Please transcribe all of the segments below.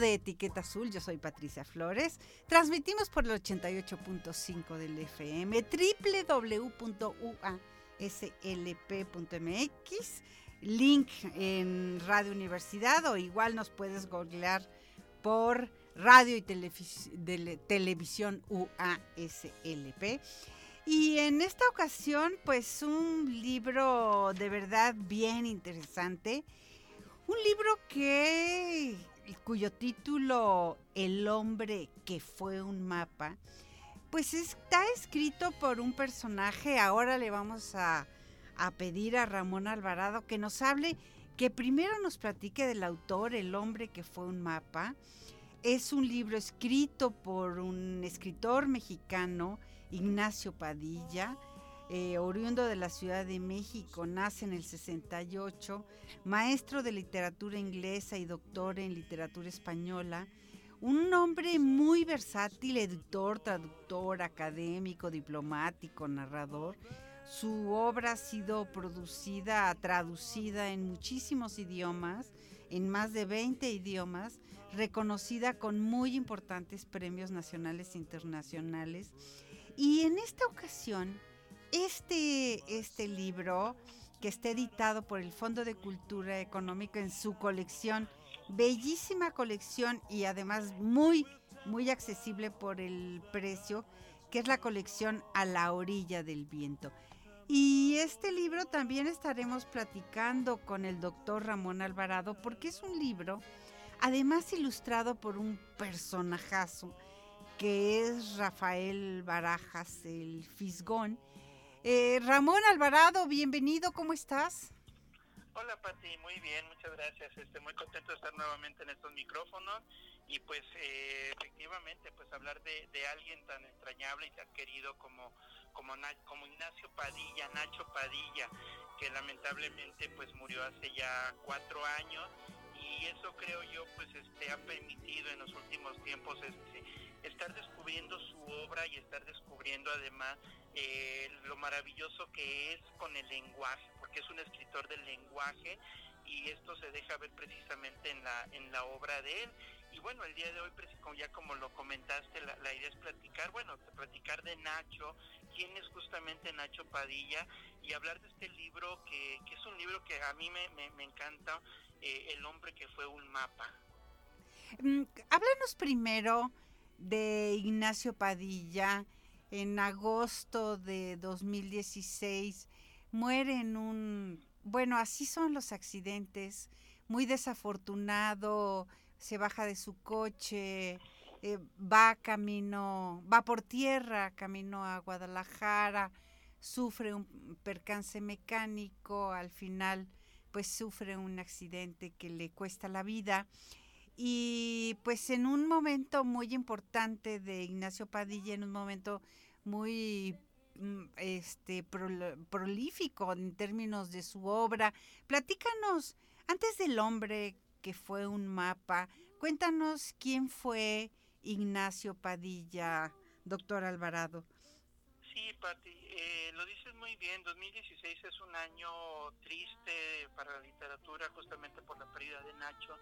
De Etiqueta Azul, yo soy Patricia Flores. Transmitimos por el 88.5 del FM, www.uaslp.mx, link en Radio Universidad o igual nos puedes googlear por Radio y Televisión UASLP. Y en esta ocasión, pues un libro de verdad bien interesante. Un libro que cuyo título El hombre que fue un mapa, pues está escrito por un personaje. Ahora le vamos a, a pedir a Ramón Alvarado que nos hable, que primero nos platique del autor, El hombre que fue un mapa. Es un libro escrito por un escritor mexicano, Ignacio Padilla, eh, oriundo de la Ciudad de México, nace en el 68, maestro de literatura inglesa y doctor en literatura española, un hombre muy versátil, editor, traductor, académico, diplomático, narrador. Su obra ha sido producida, traducida en muchísimos idiomas, en más de 20 idiomas, reconocida con muy importantes premios nacionales e internacionales. Y en esta ocasión, este, este libro, que está editado por el Fondo de Cultura Económica en su colección, bellísima colección y además muy, muy accesible por el precio, que es la colección A la orilla del viento. Y este libro también estaremos platicando con el doctor Ramón Alvarado, porque es un libro, además ilustrado por un personajazo, que es Rafael Barajas, el Fisgón. Eh, Ramón Alvarado, bienvenido, ¿cómo estás? Hola Pati, muy bien, muchas gracias. Este, muy contento de estar nuevamente en estos micrófonos y pues eh, efectivamente pues hablar de, alguien tan entrañable y tan querido como como, Na- como Ignacio Padilla, Nacho Padilla, que lamentablemente pues murió hace ya cuatro años y eso creo yo pues este ha permitido en los últimos tiempos este estar descubriendo su obra y estar descubriendo además eh, lo maravilloso que es con el lenguaje, porque es un escritor del lenguaje y esto se deja ver precisamente en la en la obra de él. Y bueno, el día de hoy, ya como lo comentaste, la, idea es platicar, bueno, platicar de Nacho, quién es justamente Nacho Padilla y hablar de este libro que, que es un libro que a mí me, me, me encanta, eh, El hombre que fue un mapa. Mm, Háblanos primero de Ignacio Padilla. En agosto de 2016 muere en un... Bueno, así son los accidentes. Muy desafortunado, se baja de su coche, eh, va camino, va por tierra, camino a Guadalajara, sufre un percance mecánico, al final pues sufre un accidente que le cuesta la vida. Y pues en un momento muy importante de Ignacio Padilla, en un momento muy mm, este prol- prolífico en términos de su obra. Platícanos, antes del hombre que fue un mapa, cuéntanos quién fue Ignacio Padilla, doctor Alvarado. Sí, Pati, eh, lo dices muy bien. 2016 es un año triste para la literatura, justamente por la pérdida de Nacho.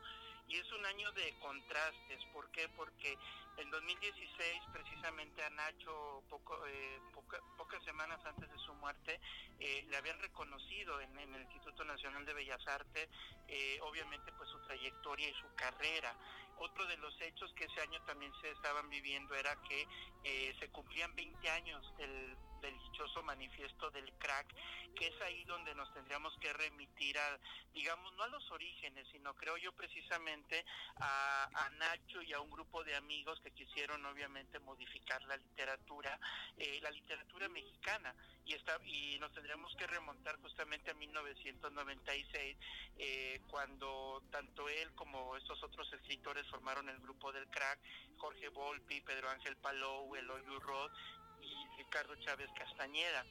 Y es un año de contrastes. ¿Por qué? Porque en 2016, precisamente a Nacho, poco, eh, poca- pocas semanas antes de su muerte, eh, le habían reconocido en, el Instituto Nacional de Bellas Artes, eh, obviamente, pues su trayectoria y su carrera. Otro de los hechos que ese año también se estaban viviendo era que eh, se cumplían 20 años del del dichoso manifiesto del crack, que es ahí donde nos tendríamos que remitir a, digamos, no a los orígenes, sino creo yo precisamente a, a Nacho y a un grupo de amigos que quisieron obviamente modificar la literatura, eh, la literatura mexicana, y, está, y nos tendríamos que remontar justamente a 1996, eh, cuando tanto él como estos otros escritores formaron el grupo del crack, Jorge Volpi, Pedro Ángel Palou, Eloy Urrod Ricardo Chávez Castañeda.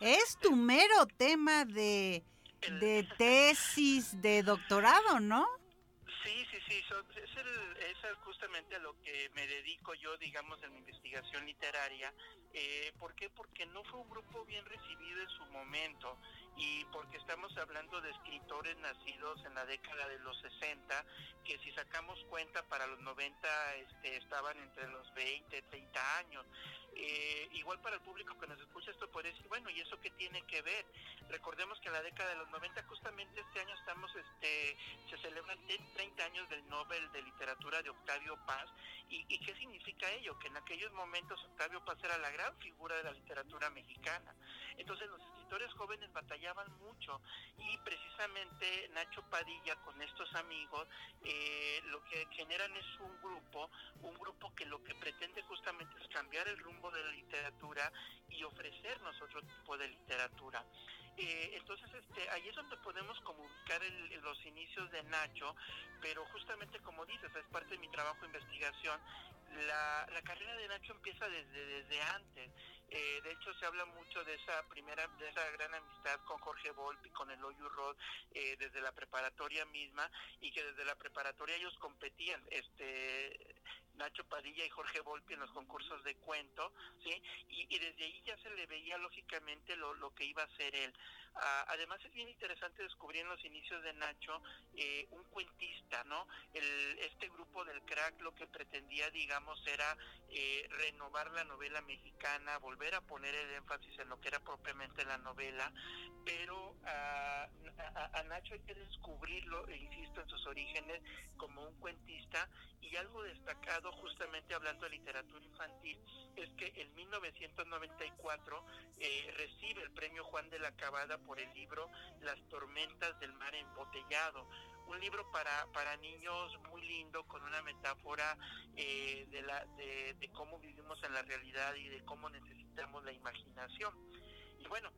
es tu mero tema de, de tesis de doctorado, ¿no? Sí, sí, sí, es, el, es justamente a lo que me dedico yo, digamos, en mi investigación literaria. Eh, ¿Por qué? Porque no fue un grupo bien recibido en su momento y porque estamos hablando de escritores nacidos en la década de los 60, que si sacamos cuenta para los 90 este, estaban entre los 20, 30 años. Eh, igual para el público que nos escucha esto puede decir, bueno, ¿y eso qué tiene que ver? Recordemos que en la década de los 90, justamente este año estamos, este, se celebran 30 años del Nobel de Literatura de Octavio Paz. ¿Y, ¿Y qué significa ello? Que en aquellos momentos Octavio Paz era la gran figura de la literatura mexicana. Entonces los escritores jóvenes batallaban mucho y precisamente Nacho Padilla con estos amigos eh, lo que generan es un grupo, un grupo que lo que pretende justamente es cambiar el rumbo de la literatura y ofrecernos otro tipo de literatura. Eh, entonces, este, ahí es donde podemos comunicar los inicios de Nacho, pero justamente como dices, es parte de mi trabajo de investigación. La, la carrera de Nacho empieza desde, desde antes. Eh, de hecho, se habla mucho de esa primera, de esa gran amistad con Jorge Volpi, con el Rod, eh, desde la preparatoria misma, y que desde la preparatoria ellos competían, este, Nacho Padilla y Jorge Volpi en los concursos de cuento, ¿sí? Y, desde ahí ya se le veía lógicamente lo, lo que iba a ser él. Ah, además es bien interesante descubrir en los inicios de Nacho eh, un cuentista, ¿no? El, este grupo del crack lo que pretendía, digamos, era eh, renovar la novela mexicana, volver a poner el énfasis en lo que era propiamente la novela, pero a, a, Nacho hay que descubrirlo, e insisto, en sus orígenes como un cuentista y algo destacado justamente hablando de literatura infantil es que en 1994 eh, recibe el premio Juan de la Cabada por el libro Las tormentas del mar embotellado, un libro para, para niños muy lindo con una metáfora eh, de, la, de, de cómo vivimos en la realidad y de cómo necesitamos la imaginación. Y bueno,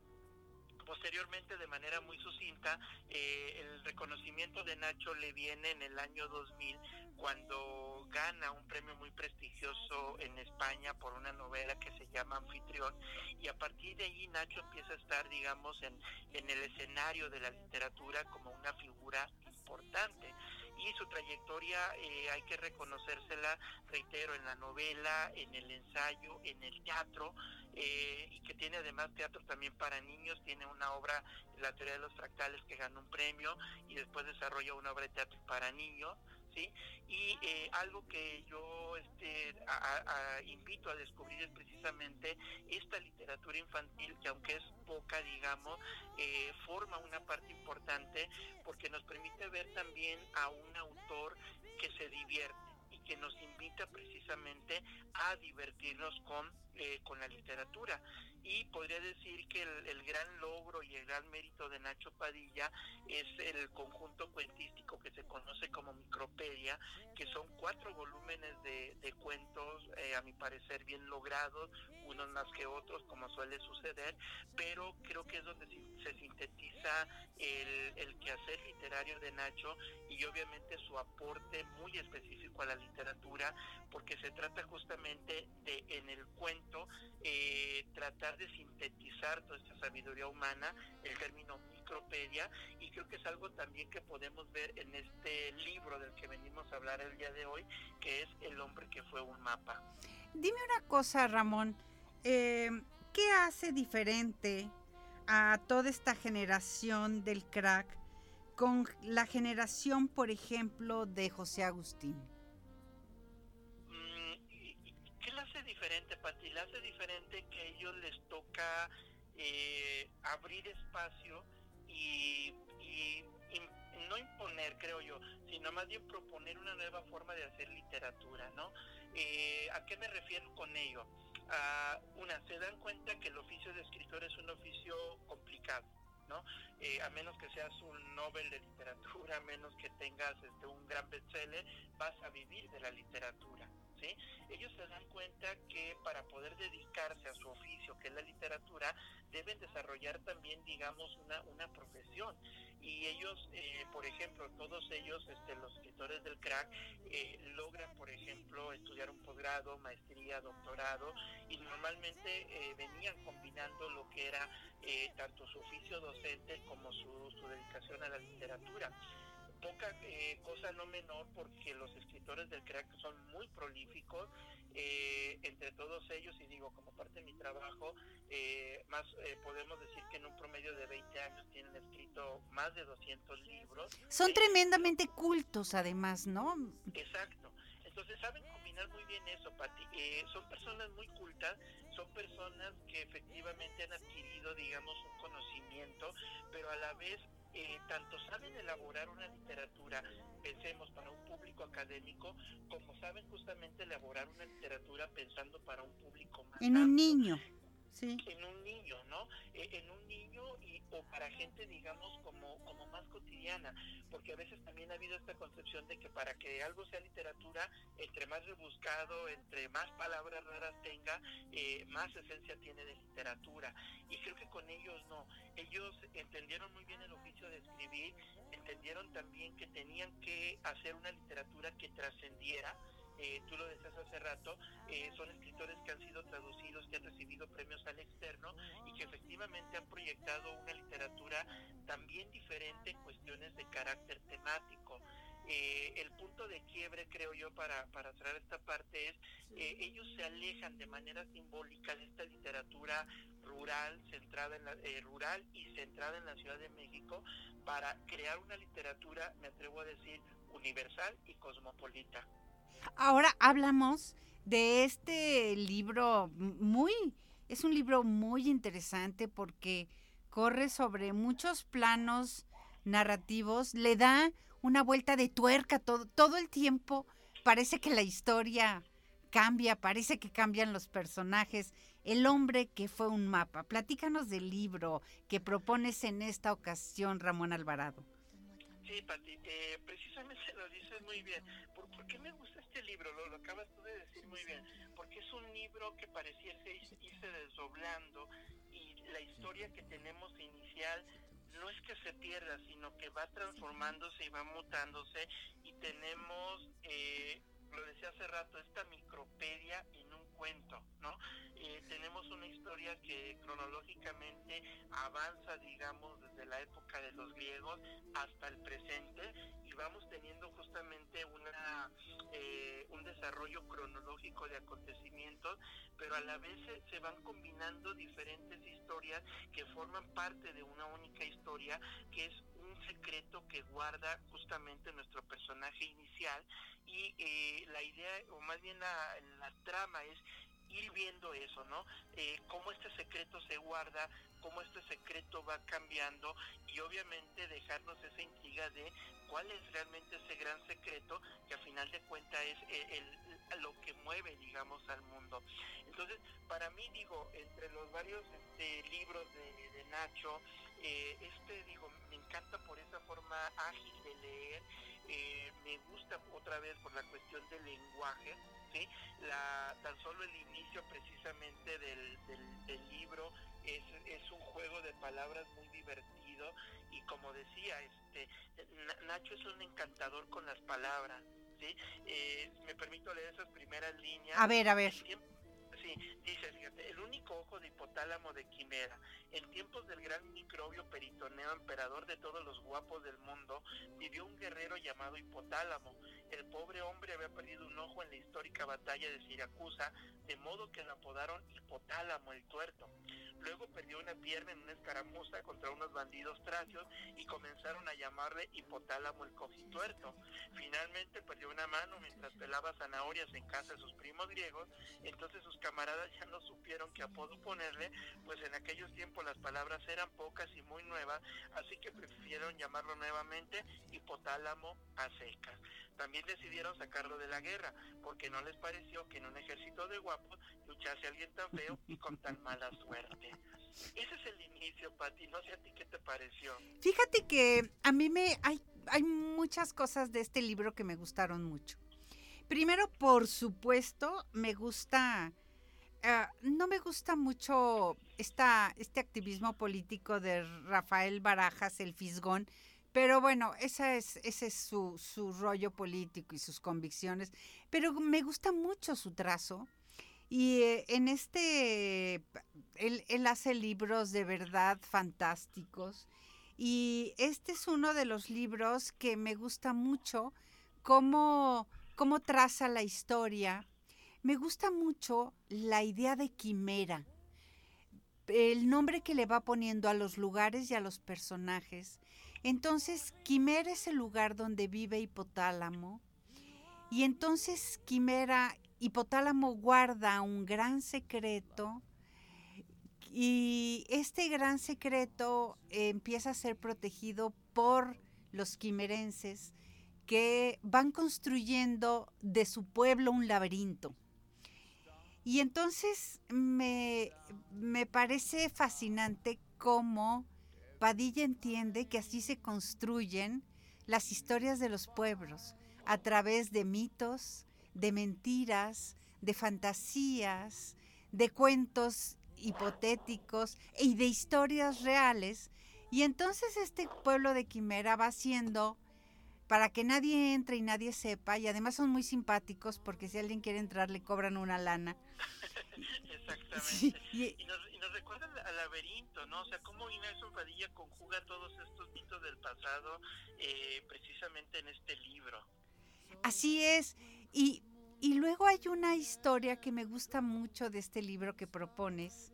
posteriormente de manera muy sucinta, eh, el reconocimiento de Nacho le viene en el año 2000 cuando gana un premio muy prestigioso en España por una novela que se llama Anfitrión y a partir de ahí Nacho empieza a estar, digamos, en, en el escenario de la literatura como una figura importante y su trayectoria eh, hay que reconocérsela, reitero, en la novela, en el ensayo, en el teatro, eh, y que tiene además teatro también para niños, tiene una obra, La teoría de los fractales, que ganó un premio, y después desarrolla una obra de teatro para niños, ¿sí? Y eh, algo que yo este, invito a descubrir es precisamente esta literatura infantil, que aunque es poca, digamos, eh, forma una parte importante porque nos permite ver también a un autor que se divierte y que nos invita precisamente a divertirnos con, eh, con la literatura. Y podría decir que el, gran logro y el gran mérito de Nacho Padilla es el conjunto cuentístico que se conoce como Micropedia, que son cuatro volúmenes de, cuentos, eh, a mi parecer bien logrados, unos más que otros, como suele suceder, pero creo que es donde se, sintetiza el, el quehacer literario de Nacho y obviamente su aporte muy específico a la literatura, porque se trata justamente de en el cuento eh, tratar de sintetizar toda esta sabiduría humana, el término micropedia, y creo que es algo también que podemos ver en este libro del que venimos a hablar el día de hoy, que es El hombre que fue un mapa. Dime una cosa, Ramón, eh, ¿qué hace diferente a toda esta generación del crack con la generación, por ejemplo, de José Agustín? Pati, le hace diferente que a ellos les toca eh, abrir espacio y, no imponer, creo yo, sino más bien proponer una nueva forma de hacer literatura, ¿no? Eh, ¿A qué me refiero con ello? ah, una, se dan cuenta que el oficio de escritor es un oficio complicado, ¿no? Eh, a menos que seas un Nobel de literatura, a menos que tengas este, un gran bestseller, vas a vivir de la literatura. Ellos se dan cuenta que para poder dedicarse a su oficio, que es la literatura, deben desarrollar también, digamos, una, una profesión. Y ellos, eh, por ejemplo, todos ellos, este, los escritores del crack, eh, logran, por ejemplo, estudiar un posgrado, maestría, doctorado, y normalmente eh, venían combinando lo que era tanto su oficio docente como su dedicación a la literatura poca cosa no menor porque los escritores del crack son muy prolíficos eh, entre todos ellos, y digo, como parte de mi trabajo, eh, más eh, podemos decir que en un promedio de 20 años tienen escrito más de 200 libros. Son tremendamente cultos, además, ¿no? Exacto. Entonces saben combinar muy bien eso, Pati. son personas muy cultas, son personas que efectivamente han adquirido, digamos, un conocimiento, pero a la vez eh, tanto saben elaborar una literatura, pensemos, para un público académico, como saben justamente elaborar una literatura pensando para un público más. En un niño. En un niño, ¿no? Eh, en un niño y, o para gente, digamos, como, como más cotidiana, porque a veces también ha habido esta concepción de que para que algo sea literatura, entre más rebuscado, entre más palabras raras tenga, eh, más esencia tiene de literatura. Y creo que con ellos no. Ellos entendieron muy bien el oficio de escribir, entendieron también que tenían que hacer una literatura que trascendiera, eh, tú lo decías hace rato, eh, son escritores que han sido traducidos, que han recibido premios al externo y que efectivamente han proyectado una literatura también diferente en cuestiones de carácter temático. Eh, el punto de quiebre, creo yo, para, para cerrar esta parte es, ellos se alejan de manera simbólica de esta literatura rural, centrada en la, rural y centrada en la Ciudad de México, para crear una literatura, me atrevo a decir, universal y cosmopolita. Ahora hablamos de este libro muy, es un libro muy interesante porque corre sobre muchos planos narrativos, le da una vuelta de tuerca todo, todo el tiempo. Parece que la historia cambia, parece que cambian los personajes. El hombre que fue un mapa. Platícanos del libro que propones en esta ocasión, Ramón Alvarado. Sí, Pati, eh, precisamente lo dices muy bien. ¿Por, qué me gusta este libro? Lo, acabas tú de decir muy bien. Porque es un libro que pareciese irse desdoblando y la historia que tenemos inicial no es que se pierda, sino que va transformándose y va mutándose y tenemos, eh, lo decía hace rato, esta micropedia en un cuento, ¿no? Eh, tenemos una historia que cronológicamente avanza, digamos, desde la época de los griegos hasta el presente y vamos teniendo justamente una eh, un desarrollo cronológico de acontecimientos, pero a la vez se, van combinando diferentes historias que forman parte de una única historia que es un secreto que guarda justamente nuestro personaje inicial. Y eh, la idea o más bien la, la trama es ir viendo eso, ¿no? Eh, cómo este secreto se guarda, cómo este secreto va cambiando y obviamente dejarnos esa intriga de cuál es realmente ese gran secreto que a final de cuentas es el, lo que mueve, digamos, al mundo. Entonces, para mí, digo, entre los varios este, libros de, Nacho, eh, este, digo, me encanta por esa forma ágil de leer, eh, me gusta otra vez por la cuestión del lenguaje, ¿sí? La, tan solo el inicio precisamente del, del, libro es, es, un juego de palabras muy divertido y como decía, este Nacho es un encantador con las palabras, ¿sí? Eh, me permito leer esas primeras líneas. A ver, a ver. Sí, dice, el único ojo de hipotálamo de Quimera, en tiempos del gran microbio peritoneo, emperador de todos los guapos del mundo, vivió un guerrero llamado Hipotálamo. El pobre hombre había perdido un ojo en la histórica batalla de Siracusa, de modo que lo apodaron Hipotálamo el tuerto. Luego perdió una pierna en una escaramuza contra unos bandidos tracios y comenzaron a llamarle Hipotálamo el cojituerto. Finalmente perdió una mano mientras pelaba zanahorias en casa de sus primos griegos, entonces sus camaradas ya no supieron qué apodo ponerle, pues en aquellos tiempos tiempo las palabras eran pocas y muy nuevas, así que prefirieron llamarlo nuevamente hipotálamo a secas. También decidieron sacarlo de la guerra, porque no les pareció que en un ejército de guapos luchase alguien tan feo y con tan mala suerte. Ese es el inicio, Pati. No sé a ti qué te pareció. Fíjate que a mí me hay, hay muchas cosas de este libro que me gustaron mucho. Primero, por supuesto, me gusta Ah, no me gusta mucho este activismo político de Rafael Barajas, el Fisgón, pero bueno, es, ese es su, rollo político y sus convicciones. Pero me gusta mucho su trazo. Y eh, en este, él, hace libros de verdad fantásticos. Y este es uno de los libros que me gusta mucho, cómo traza la historia me gusta mucho la idea de quimera, el nombre que le va poniendo a los lugares y a los personajes. Entonces, quimera es el lugar donde vive Hipotálamo. Y entonces, quimera, Hipotálamo guarda un gran secreto. Y este gran secreto empieza a ser protegido por los quimerenses que van construyendo de su pueblo un laberinto. Y entonces me, parece fascinante cómo Padilla entiende que así se construyen las historias de los pueblos, a través de mitos, de mentiras, de fantasías, de cuentos hipotéticos y de historias reales. Y entonces este pueblo de Quimera va siendo para que nadie entre y nadie sepa, y además son muy simpáticos porque si alguien quiere entrar le cobran una lana. Exactamente. y, nos, recuerda al laberinto, ¿no? O sea, cómo Inés Padilla conjuga todos estos mitos del pasado eh, precisamente en este libro. Así es. Y, y luego hay una historia que me gusta mucho de este libro que propones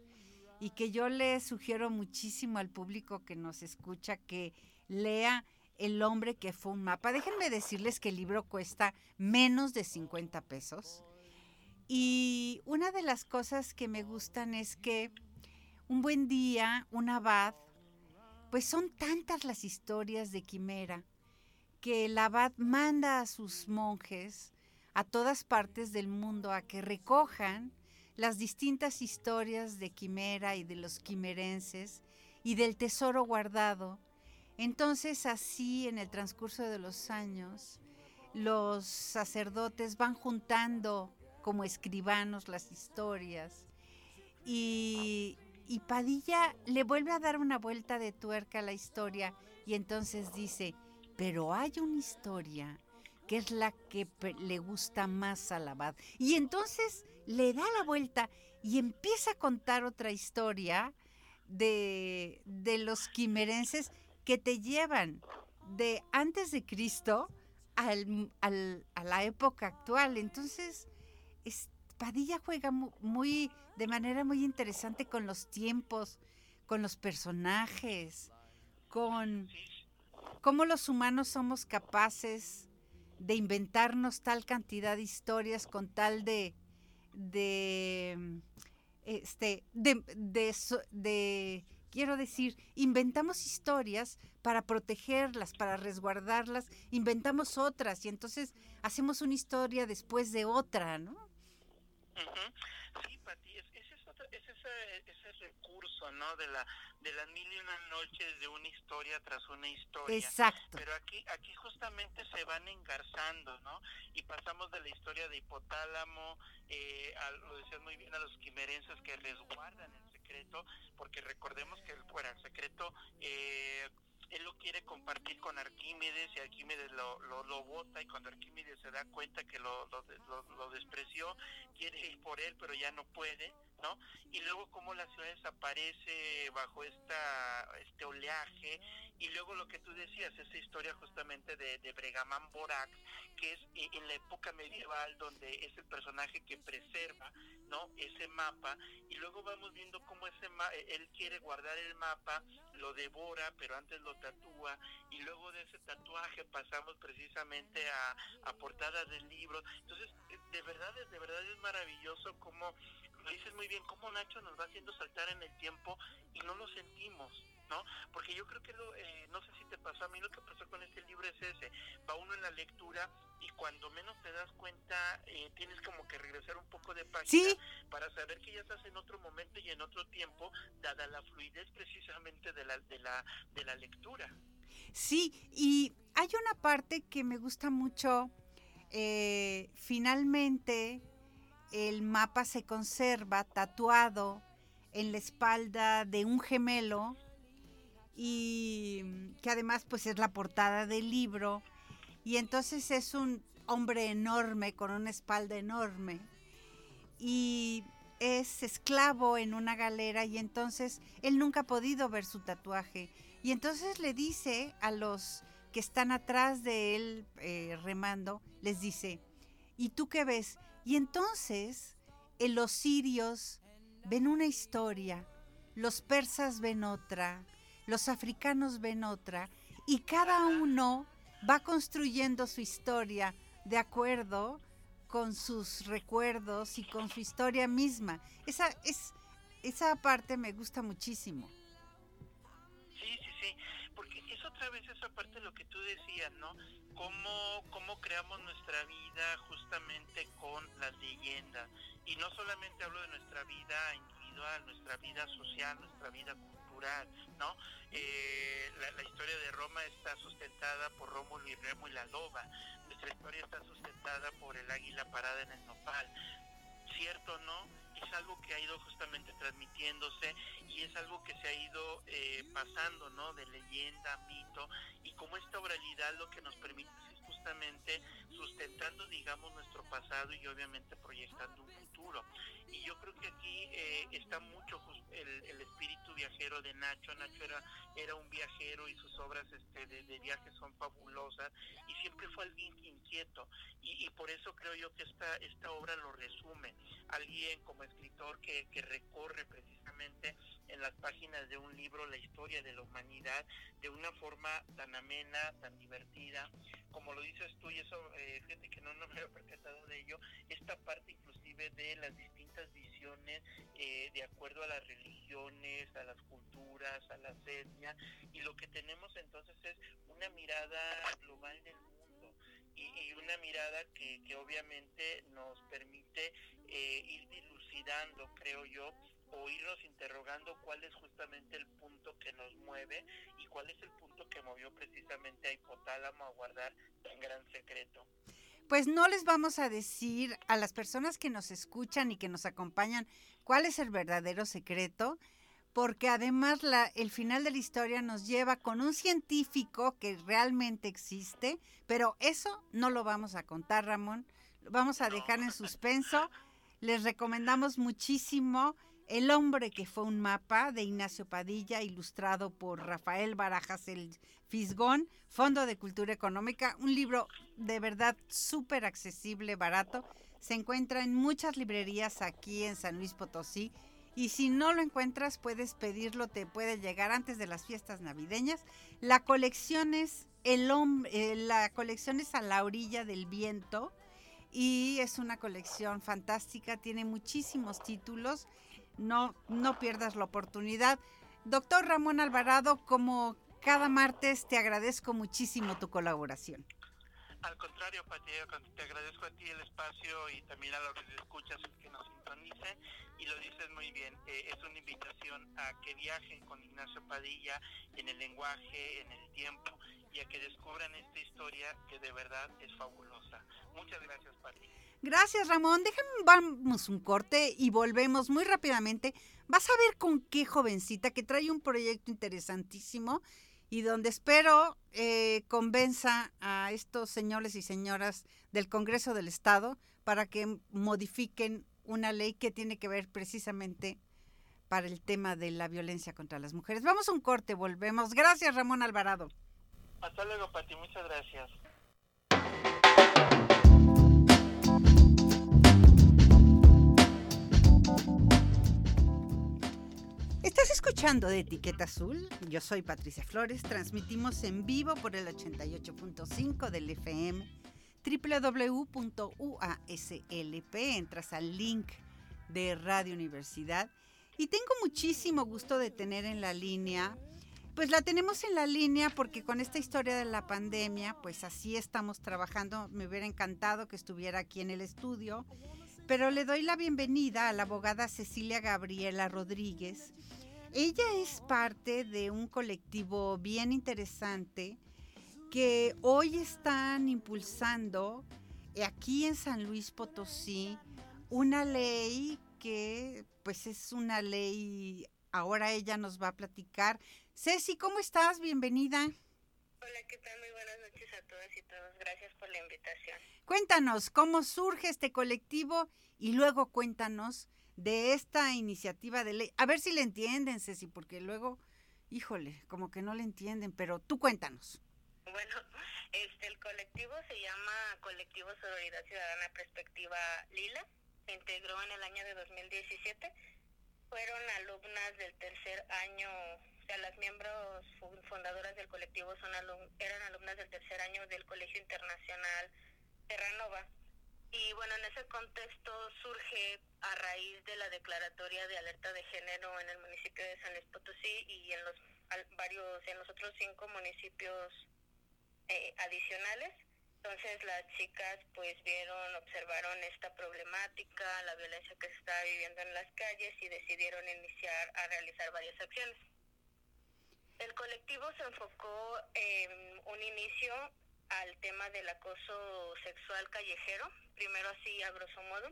y que yo le sugiero muchísimo al público que nos escucha que lea el hombre que fue un mapa. Déjenme decirles que el libro cuesta menos de 50 pesos. Y una de las cosas que me gustan es que un buen día, un abad, pues son tantas las historias de Quimera que el abad manda a sus monjes a todas partes del mundo a que recojan las distintas historias de Quimera y de los quimerenses y del tesoro guardado entonces así en el transcurso de los años, los sacerdotes van juntando como escribanos las historias y, Padilla le vuelve a dar una vuelta de tuerca a la historia y entonces dice, pero hay una historia que es la que le gusta más a la abad. Y entonces le da la vuelta y empieza a contar otra historia de, de los quimerenses que te llevan de antes de Cristo al, a la época actual. Entonces, Padilla juega muy, de manera muy interesante con los tiempos, con los personajes, con cómo los humanos somos capaces de inventarnos tal cantidad de historias con tal de de este de Quiero decir, inventamos historias para protegerlas, para resguardarlas, inventamos otras y entonces hacemos una historia después de otra, ¿no? Sí, Pati, ese es, ese, ese, recurso, ¿no? De la de las mil y una noches de una historia tras una historia. Exacto. Pero aquí aquí justamente se van engarzando, ¿no? Y pasamos de la historia de hipotálamo, eh, lo decías muy bien, a los quimerenses que resguardan el secreto, porque recordemos que fuera el secreto eh, él lo quiere compartir con Arquímedes y Arquímedes lo, lo, lo vota y cuando Arquímedes se da cuenta que lo, lo, despreció, quiere ir por él pero ya no puede, ¿no? Y luego cómo la ciudad desaparece bajo esta este oleaje y luego lo que tú decías, esa historia justamente de, de Bregamán Borax, que es eh, en la época medieval donde es el personaje que preserva, ¿no? Ese mapa y luego vamos viendo cómo ese él quiere guardar el mapa, lo devora, pero antes lo tatúa y luego de ese tatuaje pasamos precisamente a, a portadas del libro. Entonces, de verdad, de verdad es maravilloso cómo lo dices muy bien, cómo Nacho nos va haciendo saltar en el tiempo y no lo sentimos, ¿no? Porque yo creo que, lo, eh, no sé si te pasó a mí, lo que pasó con este libro es ese, va uno en la lectura y cuando menos te das cuenta eh, tienes como que regresar un poco de página para saber que ya estás en otro momento y en otro tiempo, dada la fluidez precisamente de la, de la, de la lectura. Sí, y hay una parte que me gusta mucho. Eh, finalmente, el mapa se conserva tatuado en la espalda de un gemelo y que además pues es la portada del libro. Y entonces es un hombre enorme con una espalda enorme. Y es esclavo en una galera y entonces él nunca ha podido ver su tatuaje. Y entonces le dice a los que están atrás de él eh, remando, les dice, ¿y tú qué ves? Y entonces los sirios ven una historia, los persas ven otra, los africanos ven otra, y cada uno va construyendo su historia de acuerdo con sus recuerdos y con su historia misma. Esa, es, esa parte me gusta muchísimo. Sí, sí, sí, otra vez esa de lo que tú decías, ¿no? cómo, cómo creamos nuestra vida justamente con las leyendas. Y no solamente hablo de nuestra vida individual, nuestra vida social, nuestra vida cultural, ¿no? Eh, la, historia de Roma está sustentada por Rómulo y Remo y la loba. Nuestra historia está sustentada por el águila parada en el nopal. ¿Cierto no? Es algo que ha ido justamente transmitiéndose y es algo que se ha ido eh, pasando, ¿no? De leyenda, mito, y como esta oralidad lo que nos permite es justamente sustentando, digamos, nuestro pasado y obviamente proyectando un futuro. Y yo creo que aquí eh, está mucho el, espíritu viajero de Nacho. Nacho era, era un viajero y sus obras este, de, de viajes son fabulosas y siempre fue alguien inquieto. Y, y, por eso creo yo que esta, esta obra lo resume. Alguien como escritor que, que recorre precisamente en las páginas de un libro la historia de la humanidad de una forma tan amena, tan divertida, como lo dices tú, y eso, eh, fíjate que no, no me había percatado de ello, esta parte inclusive de las distintas visiones eh, de acuerdo a las religiones, a las culturas, a la etnias, y lo que tenemos entonces es una mirada global del mundo y, una mirada que, que obviamente nos permite eh, ir dilucidando, creo yo, o irnos interrogando cuál es justamente el punto que nos mueve y cuál es el punto que movió precisamente a Hipotálamo a guardar tan gran secreto. Pues no les vamos a decir a las personas que nos escuchan y que nos acompañan cuál es el verdadero secreto, porque además la, el final de la historia nos lleva con un científico que realmente existe, pero eso no lo vamos a contar, Ramón, lo vamos a dejar en suspenso. Les recomendamos muchísimo el hombre que fue un mapa de Ignacio Padilla, ilustrado por Rafael Barajas el Fisgón, Fondo de Cultura Económica, un libro de verdad súper accesible, barato. Se encuentra en muchas librerías aquí en San Luis Potosí. Y si no lo encuentras, puedes pedirlo, te puede llegar antes de las fiestas navideñas. La colección es el eh, la colección es a la orilla del viento y es una colección fantástica, tiene muchísimos títulos no, no pierdas la oportunidad. Doctor Ramón Alvarado, como cada martes, te agradezco muchísimo tu colaboración. Al contrario, Pati, te agradezco a ti el espacio y también a los que escuchas que nos sintonicen y lo dices muy bien, eh, es una invitación a que viajen con Ignacio Padilla en el lenguaje, en el tiempo y a que descubran esta historia que de verdad es fabulosa. Muchas gracias, Pati. Gracias, Ramón. Déjame, vamos un corte y volvemos muy rápidamente. Vas a ver con qué jovencita que trae un proyecto interesantísimo y donde espero eh, convenza a estos señores y señoras del Congreso del Estado para que modifiquen una ley que tiene que ver precisamente para el tema de la violencia contra las mujeres. Vamos a un corte, volvemos. Gracias, Ramón Alvarado. Hasta luego, Pati. Muchas gracias. Estás escuchando de Etiqueta Azul. Yo soy Patricia Flores. Transmitimos en vivo por el 88.5 del FM www.uaslp. Entras al link de Radio Universidad. Y tengo muchísimo gusto de tener en la línea, pues la tenemos en la línea porque con esta historia de la pandemia, pues así estamos trabajando. Me hubiera encantado que estuviera aquí en el estudio, pero le doy la bienvenida a la abogada Cecilia Gabriela Rodríguez. Ella es parte de un colectivo bien interesante que hoy están impulsando aquí en San Luis Potosí una ley que pues es una ley, ahora ella nos va a platicar. Ceci, ¿cómo estás? Bienvenida. Hola, ¿qué tal? Muy buenas noches a todas y todos. Gracias por la invitación. Cuéntanos cómo surge este colectivo y luego cuéntanos de esta iniciativa de ley. A ver si le entienden, Ceci, porque luego, híjole, como que no le entienden, pero tú cuéntanos. Bueno, este el colectivo se llama Colectivo Sororidad Ciudadana Perspectiva Lila se integró en el año de 2017. Fueron alumnas del tercer año, o sea, las miembros fundadoras del colectivo son eran alumnas del tercer año del Colegio Internacional Terranova. Y bueno, en ese contexto surge a raíz de la declaratoria de alerta de género en el municipio de San Luis Potosí y en los varios, en los otros cinco municipios eh, adicionales entonces las chicas pues vieron, observaron esta problemática, la violencia que se estaba viviendo en las calles y decidieron iniciar a realizar varias acciones. El colectivo se enfocó en un inicio al tema del acoso sexual callejero, primero así a grosso modo,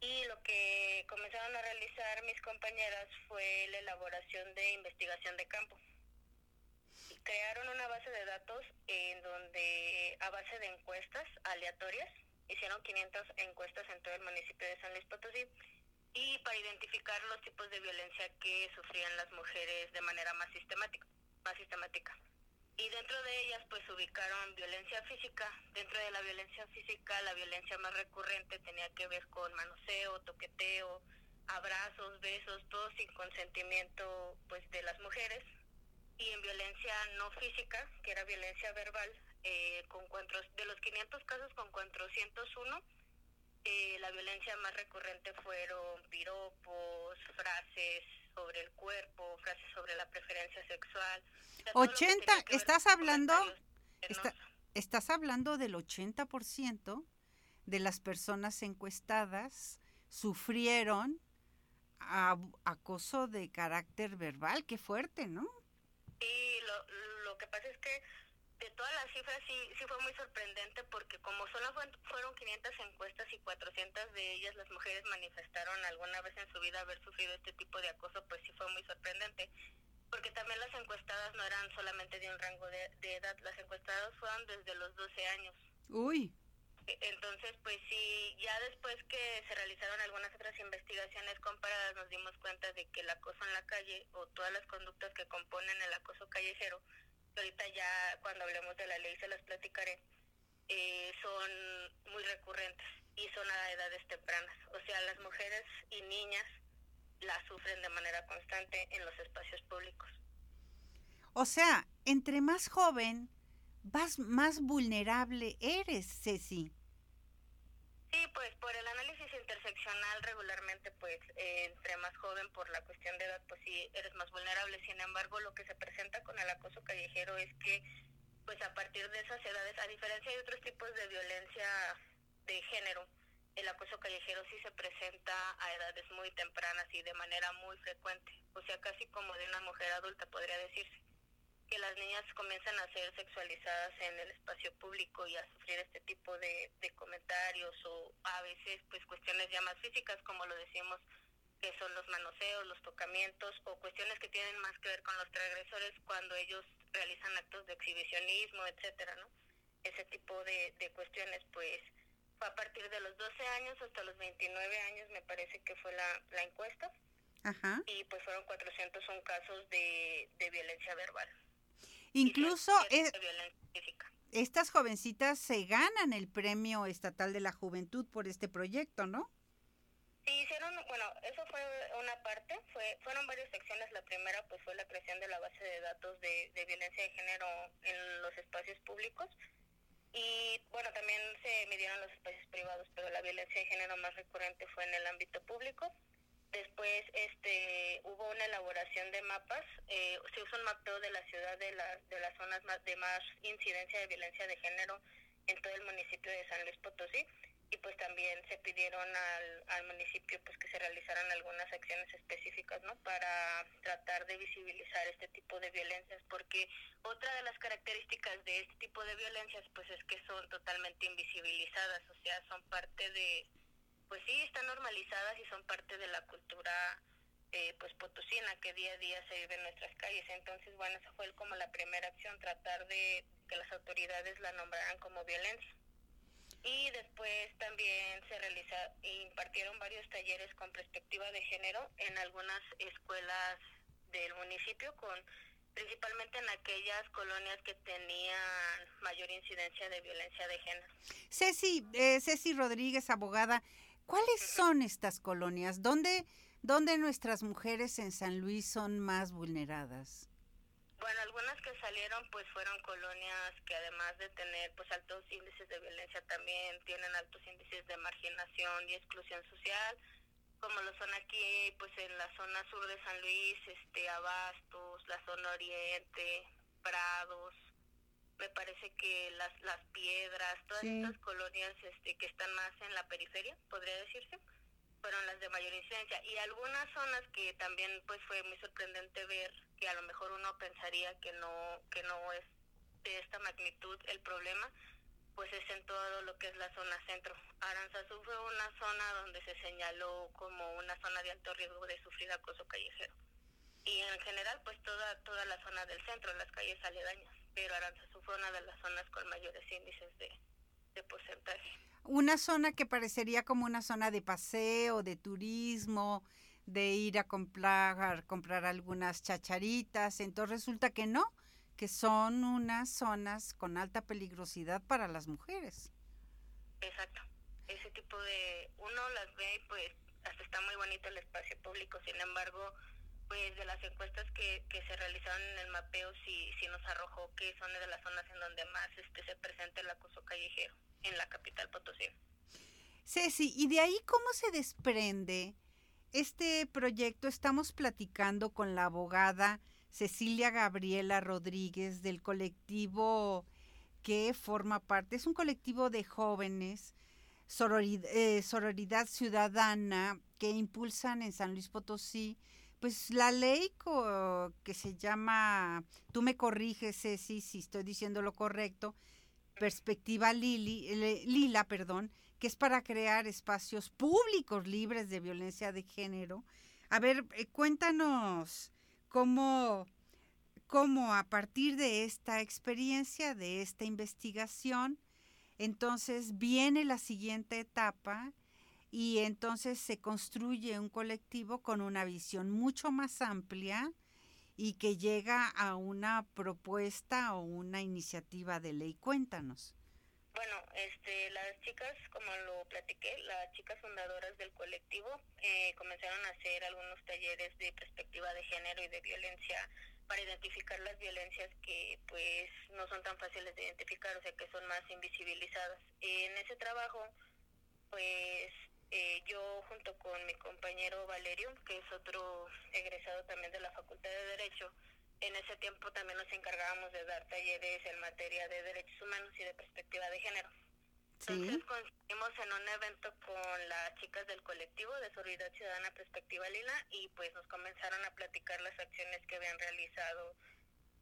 y lo que comenzaron a realizar mis compañeras fue la elaboración de investigación de campo. Crearon una base de datos en donde a base de encuestas aleatorias hicieron 500 encuestas en todo el municipio de San Luis Potosí. Y para identificar los tipos de violencia que sufrían las mujeres de manera más sistemática, más sistemática. Y dentro de ellas pues ubicaron violencia física. Dentro de la violencia física la violencia más recurrente tenía que ver con manoseo, toqueteo, abrazos, besos, todo sin consentimiento pues de las mujeres y en violencia no física, que era violencia verbal, eh, con cuatro, de los 500 casos con 401, eh, la violencia más recurrente fueron piropos, frases sobre el cuerpo, frases sobre la preferencia sexual. 80, estás hablando, estás hablando del 80% de las personas encuestadas sufrieron acoso de carácter verbal, qué fuerte, ¿no? Sí, lo, lo que pasa es que de todas las cifras sí, sí fue muy sorprendente porque como solo fueron 500 encuestas y 400 de ellas las mujeres manifestaron alguna vez en su vida haber sufrido este tipo de acoso, pues sí fue muy sorprendente. Porque también las encuestadas no eran solamente de un rango de, de edad, las encuestadas fueron desde los 12 años. Uy. Entonces, pues sí, ya después que se realizaron algunas otras investigaciones comparadas, nos dimos cuenta de que el acoso en la calle o todas las conductas que componen el acoso callejero, ahorita ya cuando hablemos de la ley se las platicaré, eh, son muy recurrentes y son a edades tempranas. O sea, las mujeres y niñas la sufren de manera constante en los espacios públicos. O sea, entre más joven, vas más vulnerable eres, Ceci. Sí, pues por el análisis interseccional regularmente, pues eh, entre más joven por la cuestión de edad, pues sí eres más vulnerable. Sin embargo, lo que se presenta con el acoso callejero es que, pues a partir de esas edades, a diferencia de otros tipos de violencia de género, el acoso callejero sí se presenta a edades muy tempranas y de manera muy frecuente, o sea, casi como de una mujer adulta podría decirse que las niñas comienzan a ser sexualizadas en el espacio público y a sufrir este tipo de, comentarios o a veces pues cuestiones ya más físicas como lo decimos que son los manoseos, los tocamientos o cuestiones que tienen más que ver con los transgresores cuando ellos realizan actos de exhibicionismo, etcétera, ¿no? Ese tipo de, de cuestiones pues fue a partir de los 12 años hasta los 29 años me parece que fue la, la encuesta. Ajá. Y pues fueron 401 casos de, de violencia verbal. Incluso estas jovencitas se ganan el premio estatal de la juventud por este proyecto, ¿no? Sí, hicieron, bueno, eso fue una parte, fue, fueron varias secciones. La primera pues fue la creación de la base de datos de, violencia de género en los espacios públicos. Y bueno, también se midieron los espacios privados, pero la violencia de género más recurrente fue en el ámbito público. Después este, hubo una elaboración de mapas, eh, se usó un mapeo de la ciudad de, las de las zonas más, de más incidencia de violencia de género en todo el municipio de San Luis Potosí. Y pues también se pidieron al, al municipio pues que se realizaran algunas acciones específicas no para tratar de visibilizar este tipo de violencias porque otra de las características de este tipo de violencias pues es que son totalmente invisibilizadas o sea son parte de pues sí están normalizadas y son parte de la cultura eh, pues potosina que día a día se vive en nuestras calles entonces bueno esa fue como la primera acción tratar de que las autoridades la nombraran como violencia y después también se realiza impartieron varios talleres con perspectiva de género en algunas escuelas del municipio con principalmente en aquellas colonias que tenían mayor incidencia de violencia de género. Ceci, eh, Ceci Rodríguez, abogada, ¿cuáles son estas colonias? ¿Dónde, ¿Dónde nuestras mujeres en San Luis son más vulneradas? Bueno, algunas que salieron pues fueron colonias que además de tener pues altos índices de violencia también tienen altos índices de marginación y exclusión social, como lo son aquí pues en la zona sur de San Luis, este Abastos, la zona oriente, Prados, me parece que las las piedras, todas estas colonias este que están más en la periferia, podría decirse fueron las de mayor incidencia y algunas zonas que también pues fue muy sorprendente ver que a lo mejor uno pensaría que no que no es de esta magnitud el problema pues es en todo lo que es la zona centro. Aranzazú fue una zona donde se señaló como una zona de alto riesgo de sufrir acoso callejero. Y en general, pues toda toda la zona del centro, las calles aledañas. Pero fue una de las zonas con mayores índices de, de porcentaje una zona que parecería como una zona de paseo, de turismo, de ir a comprar, comprar algunas chacharitas. Entonces resulta que no, que son unas zonas con alta peligrosidad para las mujeres. Exacto. Ese tipo de, uno las ve y pues hasta está muy bonito el espacio público, sin embargo, pues de las encuestas que, que se realizaron en el mapeo sí, sí nos arrojó que son de las zonas en donde más este se presenta el acoso callejero en la capital Potosí. Ceci, ¿y de ahí cómo se desprende este proyecto? Estamos platicando con la abogada Cecilia Gabriela Rodríguez del colectivo que forma parte, es un colectivo de jóvenes, sororidad, eh, sororidad ciudadana, que impulsan en San Luis Potosí pues la ley que se llama, tú me corriges, Ceci, si estoy diciendo lo correcto, perspectiva Lili, Lila, perdón, que es para crear espacios públicos libres de violencia de género. A ver, eh, cuéntanos cómo, cómo a partir de esta experiencia, de esta investigación, entonces viene la siguiente etapa y entonces se construye un colectivo con una visión mucho más amplia y que llega a una propuesta o una iniciativa de ley. Cuéntanos. Bueno, este, las chicas, como lo platiqué, las chicas fundadoras del colectivo eh, comenzaron a hacer algunos talleres de perspectiva de género y de violencia para identificar las violencias que pues no son tan fáciles de identificar, o sea que son más invisibilizadas. En ese trabajo, pues eh, yo junto con mi compañero Valerio, que es otro egresado también de la Facultad de Derecho, en ese tiempo también nos encargábamos de dar talleres en materia de derechos humanos y de perspectiva de género. Entonces conseguimos en un evento con las chicas del colectivo de Solidaridad Ciudadana Perspectiva Lila y pues nos comenzaron a platicar las acciones que habían realizado